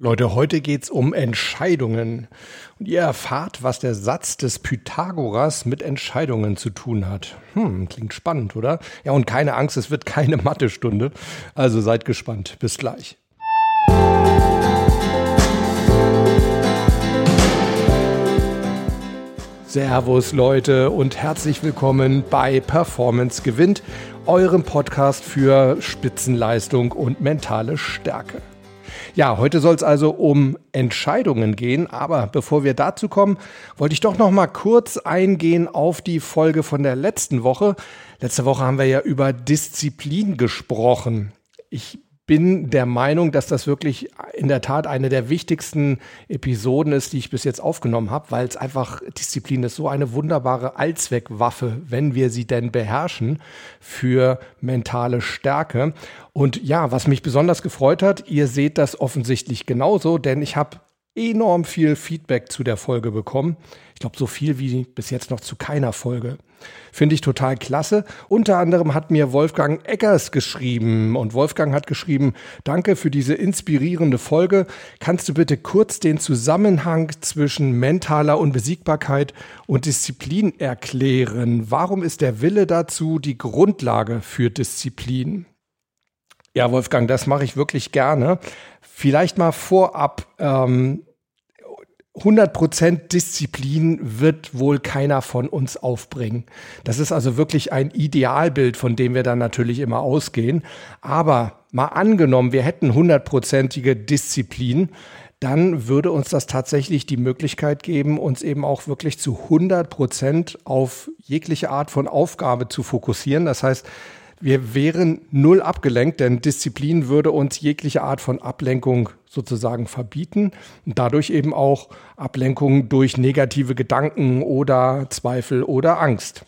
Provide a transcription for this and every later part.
Leute, heute geht's um Entscheidungen. Und ihr erfahrt, was der Satz des Pythagoras mit Entscheidungen zu tun hat. Hm, klingt spannend, oder? Ja, und keine Angst, es wird keine Mathestunde. Also seid gespannt. Bis gleich. Servus Leute und herzlich willkommen bei Performance gewinnt, eurem Podcast für Spitzenleistung und mentale Stärke. Ja, heute soll es also um Entscheidungen gehen, aber bevor wir dazu kommen, wollte ich doch noch mal kurz eingehen auf die Folge von der letzten Woche. Letzte Woche haben wir ja über Disziplin gesprochen. Ich bin der Meinung, dass das wirklich in der Tat eine der wichtigsten Episoden ist, die ich bis jetzt aufgenommen habe, weil es einfach Disziplin ist, so eine wunderbare Allzweckwaffe, wenn wir sie denn beherrschen, für mentale Stärke. Und ja, was mich besonders gefreut hat, ihr seht das offensichtlich genauso, denn ich habe enorm viel Feedback zu der Folge bekommen. Ich glaube, so viel wie bis jetzt noch zu keiner Folge. Finde ich total klasse. Unter anderem hat mir Wolfgang Eggers geschrieben und Wolfgang hat geschrieben, danke für diese inspirierende Folge. Kannst du bitte kurz den Zusammenhang zwischen mentaler Unbesiegbarkeit und Disziplin erklären? Warum ist der Wille dazu die Grundlage für Disziplin? Ja, Wolfgang, das mache ich wirklich gerne. Vielleicht mal vorab. Ähm, 100% Disziplin wird wohl keiner von uns aufbringen. Das ist also wirklich ein Idealbild, von dem wir dann natürlich immer ausgehen. Aber mal angenommen, wir hätten hundertprozentige Disziplin, dann würde uns das tatsächlich die Möglichkeit geben, uns eben auch wirklich zu 100 Prozent auf jegliche Art von Aufgabe zu fokussieren. Das heißt, wir wären null abgelenkt, denn Disziplin würde uns jegliche Art von Ablenkung sozusagen verbieten und dadurch eben auch Ablenkung durch negative Gedanken oder Zweifel oder Angst.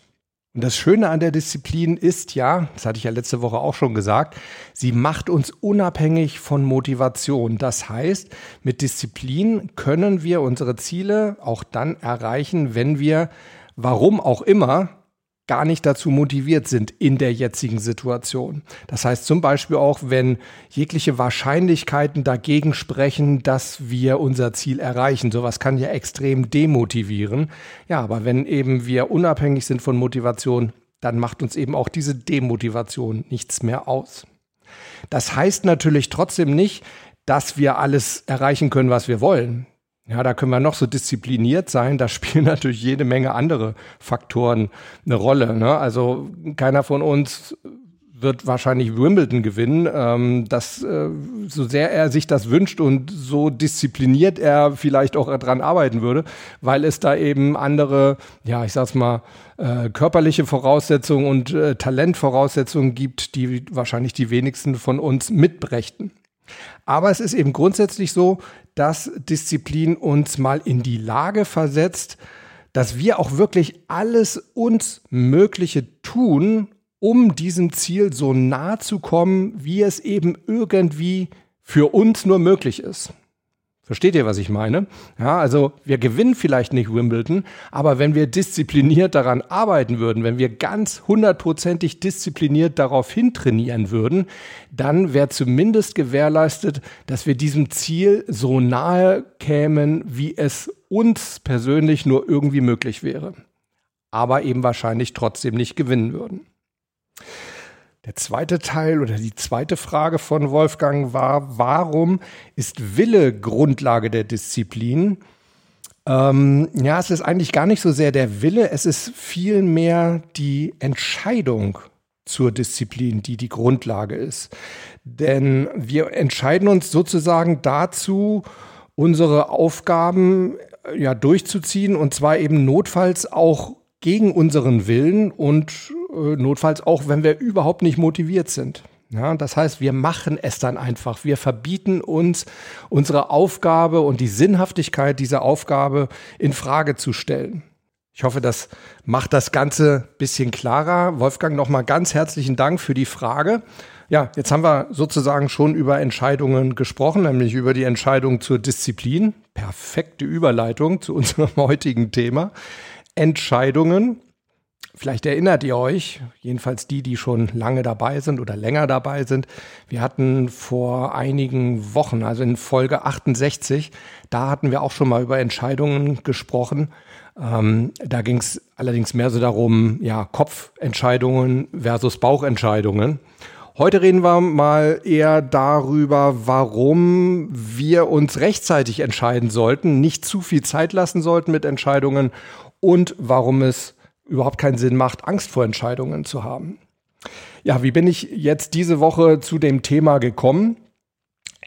Und das Schöne an der Disziplin ist ja, das hatte ich ja letzte Woche auch schon gesagt, sie macht uns unabhängig von Motivation. Das heißt, mit Disziplin können wir unsere Ziele auch dann erreichen, wenn wir, warum auch immer, gar nicht dazu motiviert sind in der jetzigen Situation. Das heißt zum Beispiel auch, wenn jegliche Wahrscheinlichkeiten dagegen sprechen, dass wir unser Ziel erreichen. Sowas kann ja extrem demotivieren. Ja, aber wenn eben wir unabhängig sind von Motivation, dann macht uns eben auch diese Demotivation nichts mehr aus. Das heißt natürlich trotzdem nicht, dass wir alles erreichen können, was wir wollen. Ja, da können wir noch so diszipliniert sein. Da spielen natürlich jede Menge andere Faktoren eine Rolle. Ne? Also keiner von uns wird wahrscheinlich Wimbledon gewinnen. Ähm, das, äh, so sehr er sich das wünscht und so diszipliniert er vielleicht auch dran arbeiten würde, weil es da eben andere, ja, ich sag's mal, äh, körperliche Voraussetzungen und äh, Talentvoraussetzungen gibt, die wahrscheinlich die wenigsten von uns mitbrächten. Aber es ist eben grundsätzlich so, dass Disziplin uns mal in die Lage versetzt, dass wir auch wirklich alles uns Mögliche tun, um diesem Ziel so nah zu kommen, wie es eben irgendwie für uns nur möglich ist. Versteht ihr, was ich meine? Ja, also wir gewinnen vielleicht nicht Wimbledon, aber wenn wir diszipliniert daran arbeiten würden, wenn wir ganz hundertprozentig diszipliniert darauf hintrainieren würden, dann wäre zumindest gewährleistet, dass wir diesem Ziel so nahe kämen, wie es uns persönlich nur irgendwie möglich wäre. Aber eben wahrscheinlich trotzdem nicht gewinnen würden. Der zweite Teil oder die zweite Frage von Wolfgang war, warum ist Wille Grundlage der Disziplin? Ähm, ja, es ist eigentlich gar nicht so sehr der Wille, es ist vielmehr die Entscheidung zur Disziplin, die die Grundlage ist. Denn wir entscheiden uns sozusagen dazu, unsere Aufgaben äh, ja durchzuziehen und zwar eben notfalls auch gegen unseren Willen und äh, notfalls auch, wenn wir überhaupt nicht motiviert sind. Ja, das heißt, wir machen es dann einfach. Wir verbieten uns, unsere Aufgabe und die Sinnhaftigkeit dieser Aufgabe in Frage zu stellen. Ich hoffe, das macht das Ganze bisschen klarer. Wolfgang, nochmal ganz herzlichen Dank für die Frage. Ja, jetzt haben wir sozusagen schon über Entscheidungen gesprochen, nämlich über die Entscheidung zur Disziplin. Perfekte Überleitung zu unserem heutigen Thema. Entscheidungen Vielleicht erinnert ihr euch, jedenfalls die, die schon lange dabei sind oder länger dabei sind. Wir hatten vor einigen Wochen, also in Folge 68, da hatten wir auch schon mal über Entscheidungen gesprochen. Ähm, da ging es allerdings mehr so darum, ja, Kopfentscheidungen versus Bauchentscheidungen. Heute reden wir mal eher darüber, warum wir uns rechtzeitig entscheiden sollten, nicht zu viel Zeit lassen sollten mit Entscheidungen und warum es überhaupt keinen Sinn macht, Angst vor Entscheidungen zu haben. Ja, wie bin ich jetzt diese Woche zu dem Thema gekommen?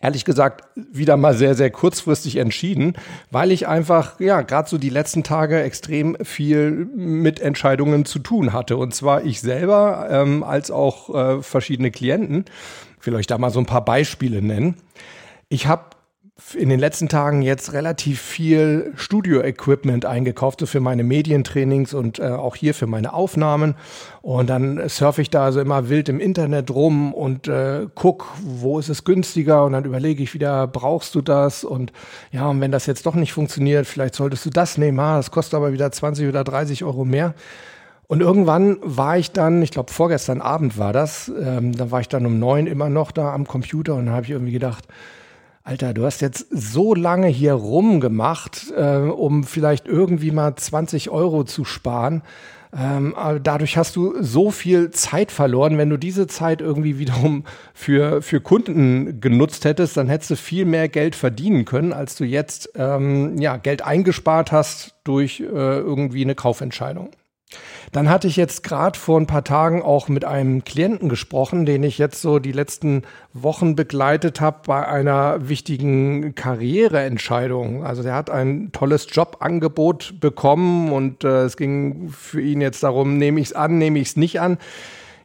ehrlich gesagt wieder mal sehr, sehr kurzfristig entschieden, weil ich einfach, ja, gerade so die letzten Tage extrem viel mit Entscheidungen zu tun hatte. Und zwar ich selber ähm, als auch äh, verschiedene Klienten. Ich will euch da mal so ein paar Beispiele nennen. Ich habe in den letzten Tagen jetzt relativ viel Studio-Equipment eingekauft, so für meine Medientrainings und äh, auch hier für meine Aufnahmen. Und dann surfe ich da also immer wild im Internet rum und äh, guck, wo ist es günstiger und dann überlege ich wieder, brauchst du das? Und ja, und wenn das jetzt doch nicht funktioniert, vielleicht solltest du das nehmen. Ah, das kostet aber wieder 20 oder 30 Euro mehr. Und irgendwann war ich dann, ich glaube vorgestern Abend war das, ähm, da war ich dann um neun immer noch da am Computer und dann habe ich irgendwie gedacht, Alter, du hast jetzt so lange hier rumgemacht, äh, um vielleicht irgendwie mal 20 Euro zu sparen. Ähm, dadurch hast du so viel Zeit verloren. Wenn du diese Zeit irgendwie wiederum für, für Kunden genutzt hättest, dann hättest du viel mehr Geld verdienen können, als du jetzt ähm, ja, Geld eingespart hast durch äh, irgendwie eine Kaufentscheidung. Dann hatte ich jetzt gerade vor ein paar Tagen auch mit einem Klienten gesprochen, den ich jetzt so die letzten Wochen begleitet habe bei einer wichtigen Karriereentscheidung. Also der hat ein tolles Jobangebot bekommen und äh, es ging für ihn jetzt darum, nehme ich es an, nehme ich es nicht an.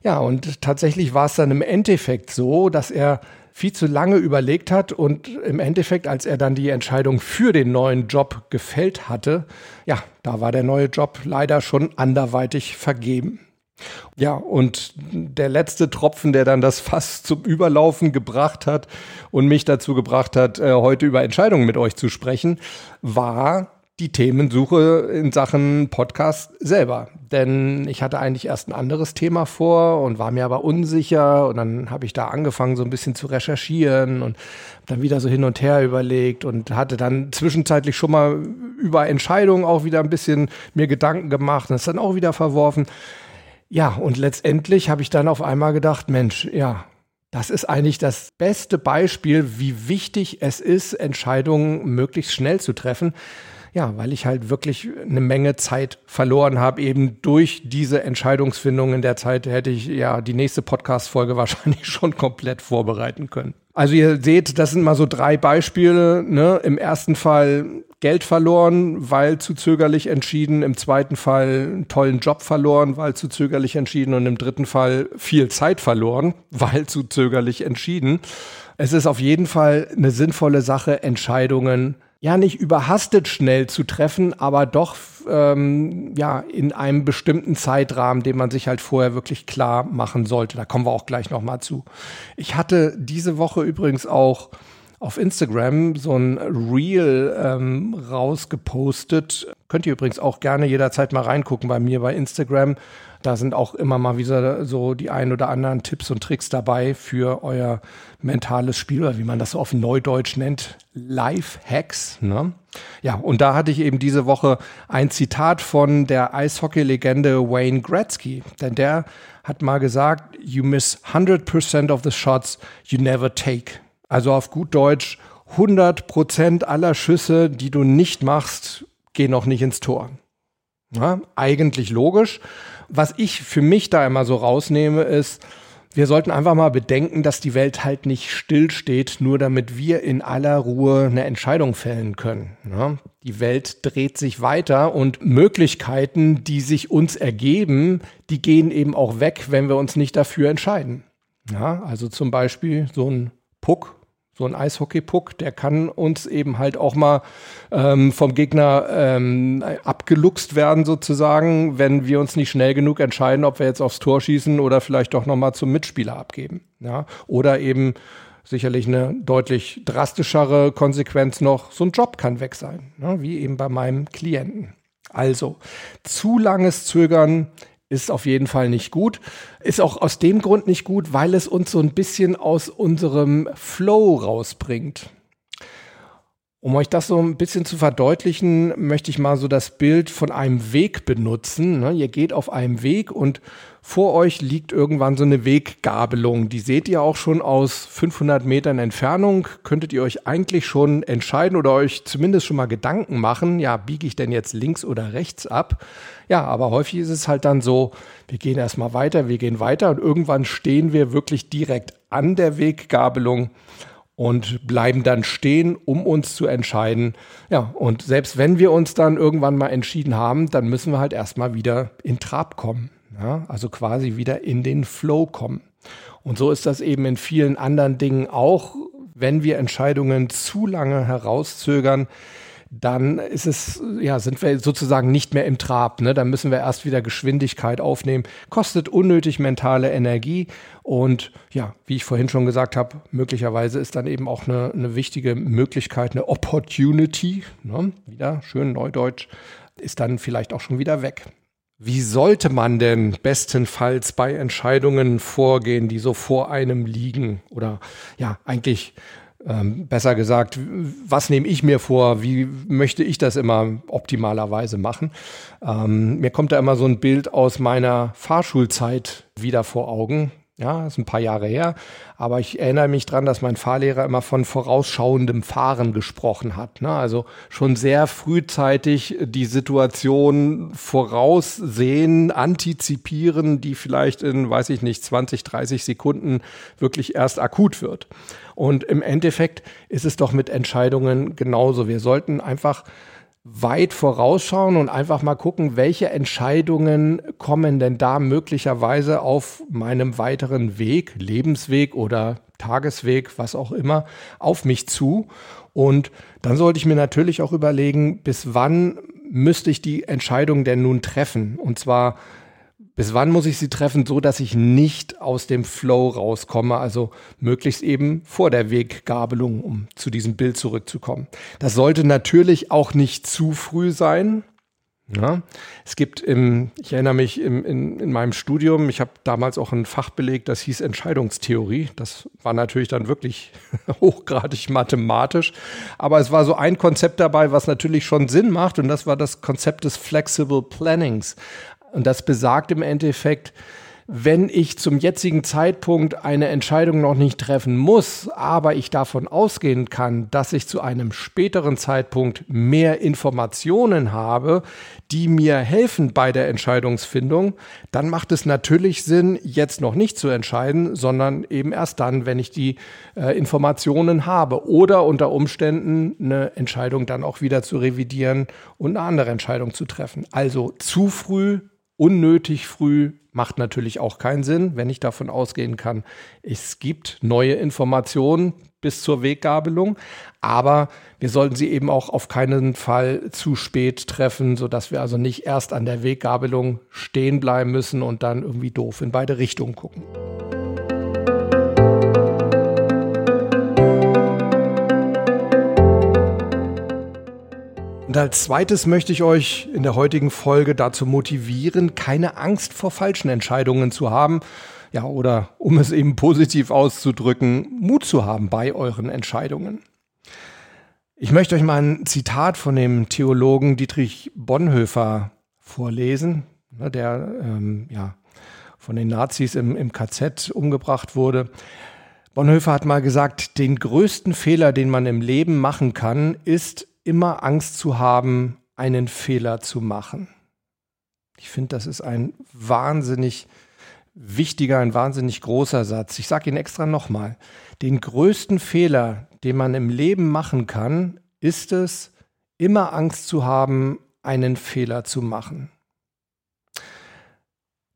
Ja, und tatsächlich war es dann im Endeffekt so, dass er viel zu lange überlegt hat und im Endeffekt, als er dann die Entscheidung für den neuen Job gefällt hatte, ja, da war der neue Job leider schon anderweitig vergeben. Ja, und der letzte Tropfen, der dann das Fass zum Überlaufen gebracht hat und mich dazu gebracht hat, äh, heute über Entscheidungen mit euch zu sprechen, war die Themensuche in Sachen Podcast selber. Denn ich hatte eigentlich erst ein anderes Thema vor und war mir aber unsicher. Und dann habe ich da angefangen, so ein bisschen zu recherchieren und dann wieder so hin und her überlegt und hatte dann zwischenzeitlich schon mal über Entscheidungen auch wieder ein bisschen mir Gedanken gemacht und es dann auch wieder verworfen. Ja, und letztendlich habe ich dann auf einmal gedacht, Mensch, ja, das ist eigentlich das beste Beispiel, wie wichtig es ist, Entscheidungen möglichst schnell zu treffen. Ja, weil ich halt wirklich eine Menge Zeit verloren habe, eben durch diese Entscheidungsfindung in der Zeit hätte ich ja die nächste Podcast-Folge wahrscheinlich schon komplett vorbereiten können. Also ihr seht, das sind mal so drei Beispiele. Ne? Im ersten Fall Geld verloren, weil zu zögerlich entschieden. Im zweiten Fall einen tollen Job verloren, weil zu zögerlich entschieden. Und im dritten Fall viel Zeit verloren, weil zu zögerlich entschieden. Es ist auf jeden Fall eine sinnvolle Sache, Entscheidungen ja nicht überhastet schnell zu treffen, aber doch ähm, ja in einem bestimmten Zeitrahmen, den man sich halt vorher wirklich klar machen sollte. Da kommen wir auch gleich noch mal zu. Ich hatte diese Woche übrigens auch auf Instagram so ein Reel ähm, rausgepostet. Könnt ihr übrigens auch gerne jederzeit mal reingucken bei mir bei Instagram. Da sind auch immer mal wieder so die ein oder anderen Tipps und Tricks dabei für euer mentales Spiel oder wie man das auf Neudeutsch nennt, Life-Hacks. Ne? Ja, und da hatte ich eben diese Woche ein Zitat von der Eishockey-Legende Wayne Gretzky, denn der hat mal gesagt, you miss 100% of the shots you never take. Also auf gut Deutsch, 100% aller Schüsse, die du nicht machst, gehen noch nicht ins Tor. Ja, eigentlich logisch. Was ich für mich da immer so rausnehme, ist, wir sollten einfach mal bedenken, dass die Welt halt nicht stillsteht, nur damit wir in aller Ruhe eine Entscheidung fällen können. Ja, die Welt dreht sich weiter und Möglichkeiten, die sich uns ergeben, die gehen eben auch weg, wenn wir uns nicht dafür entscheiden. Ja, also zum Beispiel so ein Puck so ein Eishockeypuck, der kann uns eben halt auch mal ähm, vom Gegner ähm, abgeluchst werden sozusagen, wenn wir uns nicht schnell genug entscheiden, ob wir jetzt aufs Tor schießen oder vielleicht doch noch mal zum Mitspieler abgeben. Ja? Oder eben sicherlich eine deutlich drastischere Konsequenz noch, so ein Job kann weg sein, ne? wie eben bei meinem Klienten. Also, zu langes Zögern ist auf jeden Fall nicht gut. Ist auch aus dem Grund nicht gut, weil es uns so ein bisschen aus unserem Flow rausbringt. Um euch das so ein bisschen zu verdeutlichen, möchte ich mal so das Bild von einem Weg benutzen. Ne? Ihr geht auf einem Weg und vor euch liegt irgendwann so eine Weggabelung. Die seht ihr auch schon aus 500 Metern Entfernung. Könntet ihr euch eigentlich schon entscheiden oder euch zumindest schon mal Gedanken machen, ja, biege ich denn jetzt links oder rechts ab? Ja, aber häufig ist es halt dann so, wir gehen erstmal weiter, wir gehen weiter und irgendwann stehen wir wirklich direkt an der Weggabelung und bleiben dann stehen, um uns zu entscheiden. Ja, und selbst wenn wir uns dann irgendwann mal entschieden haben, dann müssen wir halt erstmal wieder in Trab kommen. Ja, also quasi wieder in den Flow kommen. Und so ist das eben in vielen anderen Dingen auch, wenn wir Entscheidungen zu lange herauszögern, dann ist es, ja, sind wir sozusagen nicht mehr im Trab. Ne? Dann müssen wir erst wieder Geschwindigkeit aufnehmen. Kostet unnötig mentale Energie. Und ja, wie ich vorhin schon gesagt habe, möglicherweise ist dann eben auch eine, eine wichtige Möglichkeit, eine Opportunity, ne? wieder schön neudeutsch, ist dann vielleicht auch schon wieder weg. Wie sollte man denn bestenfalls bei Entscheidungen vorgehen, die so vor einem liegen? Oder ja, eigentlich ähm, besser gesagt, was nehme ich mir vor? Wie möchte ich das immer optimalerweise machen? Ähm, mir kommt da immer so ein Bild aus meiner Fahrschulzeit wieder vor Augen. Ja, ist ein paar Jahre her. Aber ich erinnere mich dran, dass mein Fahrlehrer immer von vorausschauendem Fahren gesprochen hat. Ne? Also schon sehr frühzeitig die Situation voraussehen, antizipieren, die vielleicht in, weiß ich nicht, 20, 30 Sekunden wirklich erst akut wird. Und im Endeffekt ist es doch mit Entscheidungen genauso. Wir sollten einfach weit vorausschauen und einfach mal gucken, welche Entscheidungen kommen denn da möglicherweise auf meinem weiteren Weg, Lebensweg oder Tagesweg, was auch immer, auf mich zu. Und dann sollte ich mir natürlich auch überlegen, bis wann müsste ich die Entscheidung denn nun treffen? Und zwar bis wann muss ich sie treffen, so dass ich nicht aus dem Flow rauskomme, also möglichst eben vor der Weggabelung, um zu diesem Bild zurückzukommen. Das sollte natürlich auch nicht zu früh sein. Ja, es gibt im, ich erinnere mich im, in, in meinem Studium, ich habe damals auch ein Fach belegt, das hieß Entscheidungstheorie. Das war natürlich dann wirklich hochgradig mathematisch, aber es war so ein Konzept dabei, was natürlich schon Sinn macht und das war das Konzept des Flexible Plannings. Und das besagt im Endeffekt, wenn ich zum jetzigen Zeitpunkt eine Entscheidung noch nicht treffen muss, aber ich davon ausgehen kann, dass ich zu einem späteren Zeitpunkt mehr Informationen habe, die mir helfen bei der Entscheidungsfindung, dann macht es natürlich Sinn, jetzt noch nicht zu entscheiden, sondern eben erst dann, wenn ich die äh, Informationen habe oder unter Umständen eine Entscheidung dann auch wieder zu revidieren und eine andere Entscheidung zu treffen. Also zu früh unnötig früh macht natürlich auch keinen Sinn, wenn ich davon ausgehen kann, es gibt neue Informationen bis zur Weggabelung, aber wir sollten sie eben auch auf keinen Fall zu spät treffen, sodass wir also nicht erst an der Weggabelung stehen bleiben müssen und dann irgendwie doof in beide Richtungen gucken. Und als zweites möchte ich euch in der heutigen Folge dazu motivieren, keine Angst vor falschen Entscheidungen zu haben. Ja, oder um es eben positiv auszudrücken, Mut zu haben bei euren Entscheidungen. Ich möchte euch mal ein Zitat von dem Theologen Dietrich Bonhoeffer vorlesen, ne, der ähm, ja, von den Nazis im, im KZ umgebracht wurde. Bonhoeffer hat mal gesagt, den größten Fehler, den man im Leben machen kann, ist immer Angst zu haben, einen Fehler zu machen. Ich finde, das ist ein wahnsinnig wichtiger, ein wahnsinnig großer Satz. Ich sage ihn extra nochmal. Den größten Fehler, den man im Leben machen kann, ist es, immer Angst zu haben, einen Fehler zu machen.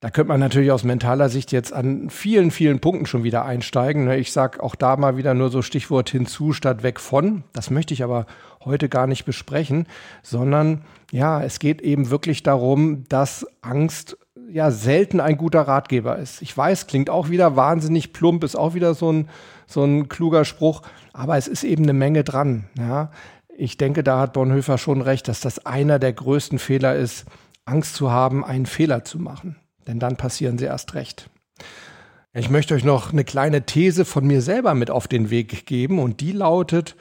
Da könnte man natürlich aus mentaler Sicht jetzt an vielen, vielen Punkten schon wieder einsteigen. Ne? Ich sage auch da mal wieder nur so Stichwort hinzu statt weg von. Das möchte ich aber heute gar nicht besprechen, sondern ja, es geht eben wirklich darum, dass Angst ja selten ein guter Ratgeber ist. Ich weiß, klingt auch wieder wahnsinnig plump, ist auch wieder so ein, so ein kluger Spruch, aber es ist eben eine Menge dran. Ja? Ich denke, da hat Bonhoeffer schon recht, dass das einer der größten Fehler ist, Angst zu haben, einen Fehler zu machen. Denn dann passieren sie erst recht. Ich möchte euch noch eine kleine These von mir selber mit auf den Weg geben und die lautet,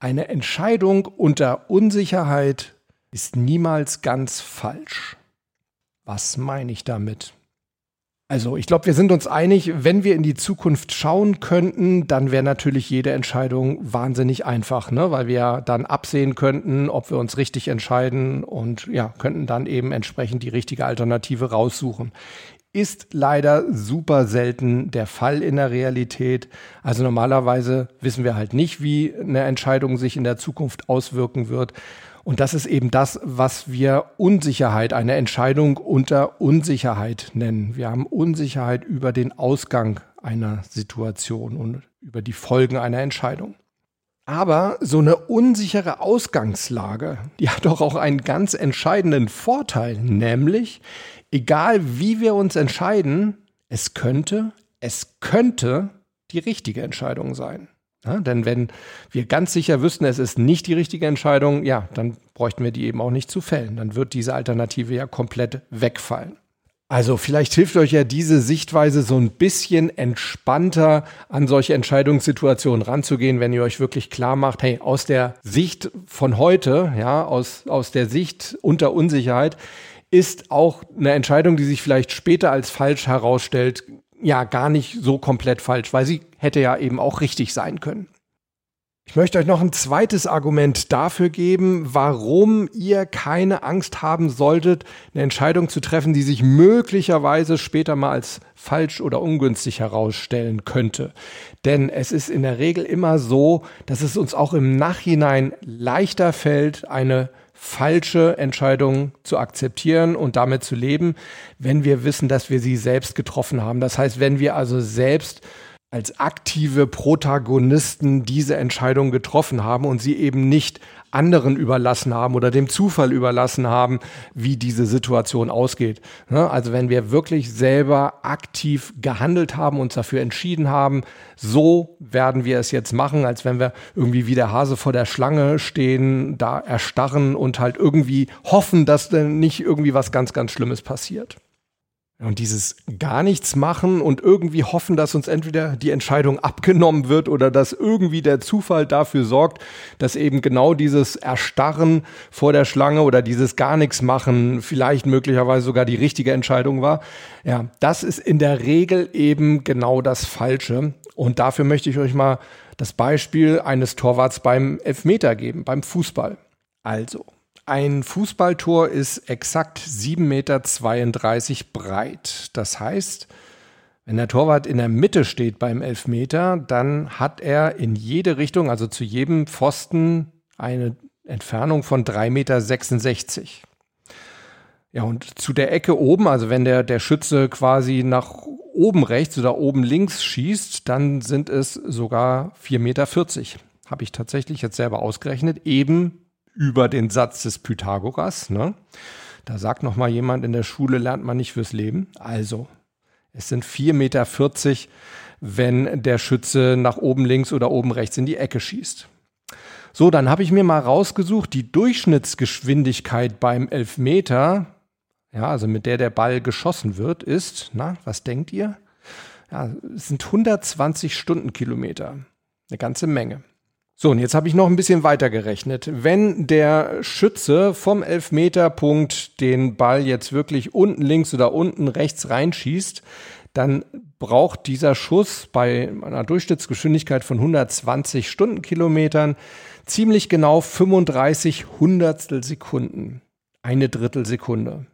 eine Entscheidung unter Unsicherheit ist niemals ganz falsch. Was meine ich damit? Also ich glaube, wir sind uns einig, wenn wir in die Zukunft schauen könnten, dann wäre natürlich jede Entscheidung wahnsinnig einfach, ne? weil wir dann absehen könnten, ob wir uns richtig entscheiden und ja, könnten dann eben entsprechend die richtige Alternative raussuchen. Ist leider super selten der Fall in der Realität. Also normalerweise wissen wir halt nicht, wie eine Entscheidung sich in der Zukunft auswirken wird. Und das ist eben das, was wir Unsicherheit, eine Entscheidung unter Unsicherheit nennen. Wir haben Unsicherheit über den Ausgang einer Situation und über die Folgen einer Entscheidung. Aber so eine unsichere Ausgangslage, die hat doch auch einen ganz entscheidenden Vorteil, nämlich egal wie wir uns entscheiden, es könnte, es könnte die richtige Entscheidung sein. Ja, denn wenn wir ganz sicher wüssten, es ist nicht die richtige Entscheidung, ja, dann bräuchten wir die eben auch nicht zu fällen. Dann wird diese Alternative ja komplett wegfallen. Also vielleicht hilft euch ja diese Sichtweise so ein bisschen entspannter an solche Entscheidungssituationen ranzugehen, wenn ihr euch wirklich klar macht, hey, aus der Sicht von heute, ja, aus, aus der Sicht unter Unsicherheit, ist auch eine Entscheidung, die sich vielleicht später als falsch herausstellt, ja gar nicht so komplett falsch, weil sie hätte ja eben auch richtig sein können. Ich möchte euch noch ein zweites Argument dafür geben, warum ihr keine Angst haben solltet, eine Entscheidung zu treffen, die sich möglicherweise später mal als falsch oder ungünstig herausstellen könnte. Denn es ist in der Regel immer so, dass es uns auch im Nachhinein leichter fällt, eine falsche Entscheidung zu akzeptieren und damit zu leben, wenn wir wissen, dass wir sie selbst getroffen haben. Das heißt, wenn wir also selbst als aktive Protagonisten diese Entscheidung getroffen haben und sie eben nicht anderen überlassen haben oder dem Zufall überlassen haben, wie diese Situation ausgeht. Ne? Also wenn wir wirklich selber aktiv gehandelt haben, uns dafür entschieden haben, so werden wir es jetzt machen, als wenn wir irgendwie wie der Hase vor der Schlange stehen, da erstarren und halt irgendwie hoffen, dass denn nicht irgendwie was ganz, ganz Schlimmes passiert. Und dieses gar nichts machen und irgendwie hoffen, dass uns entweder die Entscheidung abgenommen wird oder dass irgendwie der Zufall dafür sorgt, dass eben genau dieses Erstarren vor der Schlange oder dieses gar nichts machen vielleicht möglicherweise sogar die richtige Entscheidung war. Ja, das ist in der Regel eben genau das Falsche. Und dafür möchte ich euch mal das Beispiel eines Torwarts beim Elfmeter geben, beim Fußball. Also, ein Fußballtor ist exakt 7,32 Meter breit. Das heißt, wenn der Torwart in der Mitte steht beim Elfmeter, dann hat er in jede Richtung, also zu jedem Pfosten, eine Entfernung von 3,66 Meter. Ja, und zu der Ecke oben, also wenn der, der Schütze quasi nach oben rechts oder oben links schießt, dann sind es sogar 4,40 Meter. Habe ich tatsächlich jetzt selber ausgerechnet, eben über den Satz des Pythagoras. Ne? Da sagt noch mal jemand, in der Schule lernt man nicht fürs Leben. Also, es sind 4,40 Meter, wenn der Schütze nach oben links oder oben rechts in die Ecke schießt. So, dann habe ich mir mal rausgesucht, die Durchschnittsgeschwindigkeit beim Elfmeter, ja, also mit der der Ball geschossen wird, ist, na, was denkt ihr? Ja, es sind 120 Stundenkilometer. Eine ganze Menge. So, und jetzt habe ich noch ein bisschen weiter gerechnet. Wenn der Schütze vom Elfmeterpunkt den Ball jetzt wirklich unten links oder unten rechts reinschießt, dann braucht dieser Schuss bei einer Durchschnittsgeschwindigkeit von 120 Stundenkilometern ziemlich genau 35 Hundertstel Sekunden. Eine Drittelsekunde.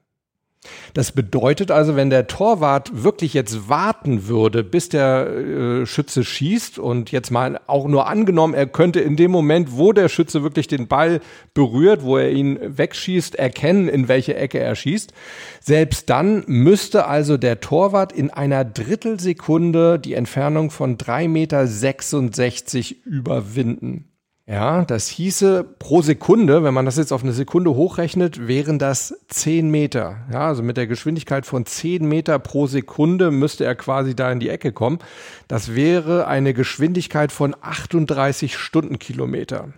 Das bedeutet also, wenn der Torwart wirklich jetzt warten würde, bis der äh, Schütze schießt und jetzt mal auch nur angenommen, er könnte in dem Moment, wo der Schütze wirklich den Ball berührt, wo er ihn wegschießt, erkennen, in welche Ecke er schießt. Selbst dann müsste also der Torwart in einer Drittelsekunde die Entfernung von 3,66 Meter überwinden. Ja, das hieße pro Sekunde, wenn man das jetzt auf eine Sekunde hochrechnet, wären das 10 Meter. Ja, also mit der Geschwindigkeit von 10 Meter pro Sekunde müsste er quasi da in die Ecke kommen. Das wäre eine Geschwindigkeit von 38 Stundenkilometer.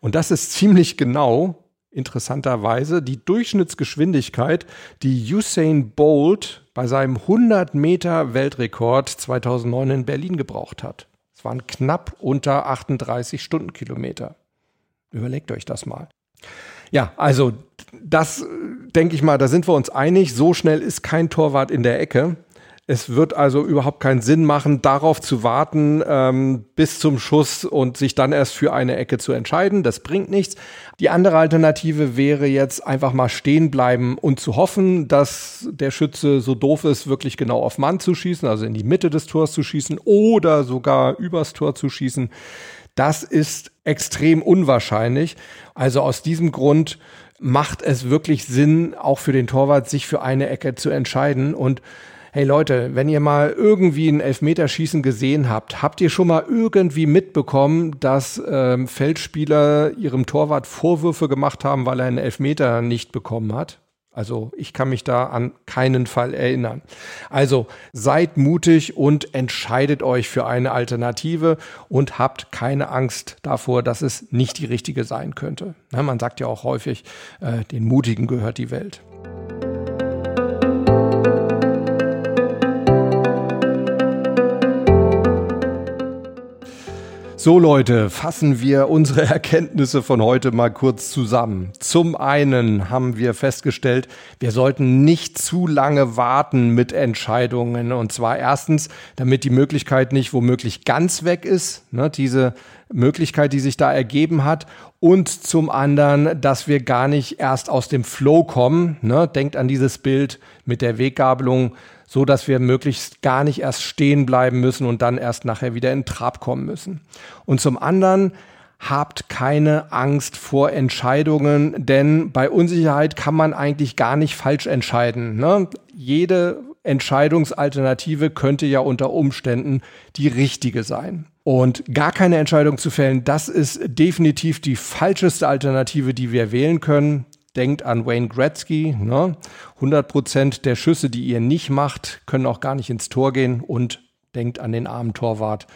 Und das ist ziemlich genau interessanterweise die Durchschnittsgeschwindigkeit, die Usain Bolt bei seinem 100 Meter Weltrekord 2009 in Berlin gebraucht hat. Waren knapp unter 38 Stundenkilometer. Überlegt euch das mal. Ja, also das denke ich mal, da sind wir uns einig. So schnell ist kein Torwart in der Ecke. Es wird also überhaupt keinen Sinn machen, darauf zu warten ähm, bis zum Schuss und sich dann erst für eine Ecke zu entscheiden. Das bringt nichts. Die andere Alternative wäre jetzt einfach mal stehen bleiben und zu hoffen, dass der Schütze so doof ist, wirklich genau auf Mann zu schießen, also in die Mitte des Tors zu schießen oder sogar übers Tor zu schießen. Das ist extrem unwahrscheinlich. Also aus diesem Grund macht es wirklich Sinn, auch für den Torwart, sich für eine Ecke zu entscheiden und Hey Leute, wenn ihr mal irgendwie ein Elfmeterschießen gesehen habt, habt ihr schon mal irgendwie mitbekommen, dass ähm, Feldspieler ihrem Torwart Vorwürfe gemacht haben, weil er einen Elfmeter nicht bekommen hat? Also ich kann mich da an keinen Fall erinnern. Also seid mutig und entscheidet euch für eine Alternative und habt keine Angst davor, dass es nicht die richtige sein könnte. Ja, man sagt ja auch häufig, äh, den Mutigen gehört die Welt. So Leute, fassen wir unsere Erkenntnisse von heute mal kurz zusammen. Zum einen haben wir festgestellt, wir sollten nicht zu lange warten mit Entscheidungen. Und zwar erstens, damit die Möglichkeit nicht womöglich ganz weg ist, ne, diese Möglichkeit, die sich da ergeben hat. Und zum anderen, dass wir gar nicht erst aus dem Flow kommen. Ne? Denkt an dieses Bild mit der Weggabelung so dass wir möglichst gar nicht erst stehen bleiben müssen und dann erst nachher wieder in Trab kommen müssen. Und zum anderen, habt keine Angst vor Entscheidungen, denn bei Unsicherheit kann man eigentlich gar nicht falsch entscheiden. Ne? Jede Entscheidungsalternative könnte ja unter Umständen die richtige sein. Und gar keine Entscheidung zu fällen, das ist definitiv die falscheste Alternative, die wir wählen können. Denkt an Wayne Gretzky. Ne? 100 Prozent der Schüsse, die ihr nicht macht, können auch gar nicht ins Tor gehen. Und denkt an den armen Torwart,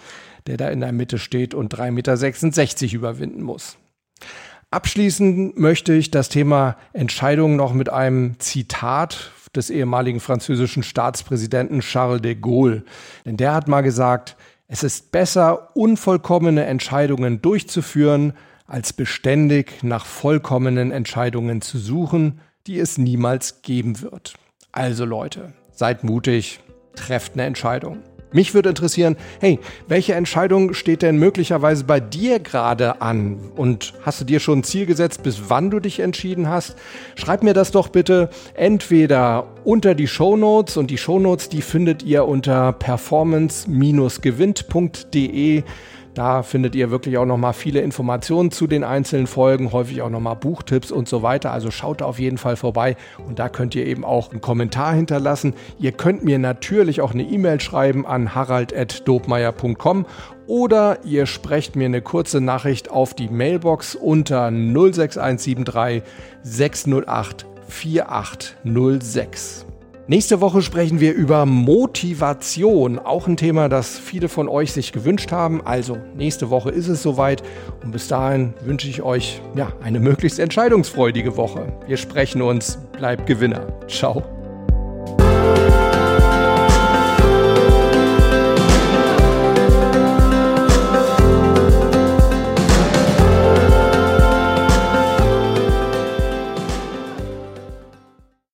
der da in der Mitte steht und 3,66 Meter überwinden muss. Abschließen möchte ich das Thema Entscheidungen noch mit einem Zitat des ehemaligen französischen Staatspräsidenten Charles de Gaulle. Denn der hat mal gesagt, es ist besser, unvollkommene Entscheidungen durchzuführen, als beständig nach vollkommenen Entscheidungen zu suchen, die es niemals geben wird. Also Leute, seid mutig, trefft eine Entscheidung. Mich würde interessieren, hey, welche Entscheidung steht denn möglicherweise bei dir gerade an? Und hast du dir schon ein Ziel gesetzt, bis wann du dich entschieden hast? Schreib mir das doch bitte entweder unter die Show Notes und die Show Notes, die findet ihr unter performance-gewinnt.de da findet ihr wirklich auch nochmal viele Informationen zu den einzelnen Folgen, häufig auch nochmal Buchtipps und so weiter. Also schaut da auf jeden Fall vorbei und da könnt ihr eben auch einen Kommentar hinterlassen. Ihr könnt mir natürlich auch eine E-Mail schreiben an harald.dobmeier.com oder ihr sprecht mir eine kurze Nachricht auf die Mailbox unter 06173 608 4806. Nächste Woche sprechen wir über Motivation, auch ein Thema, das viele von euch sich gewünscht haben. Also nächste Woche ist es soweit und bis dahin wünsche ich euch ja, eine möglichst entscheidungsfreudige Woche. Wir sprechen uns, bleibt Gewinner. Ciao.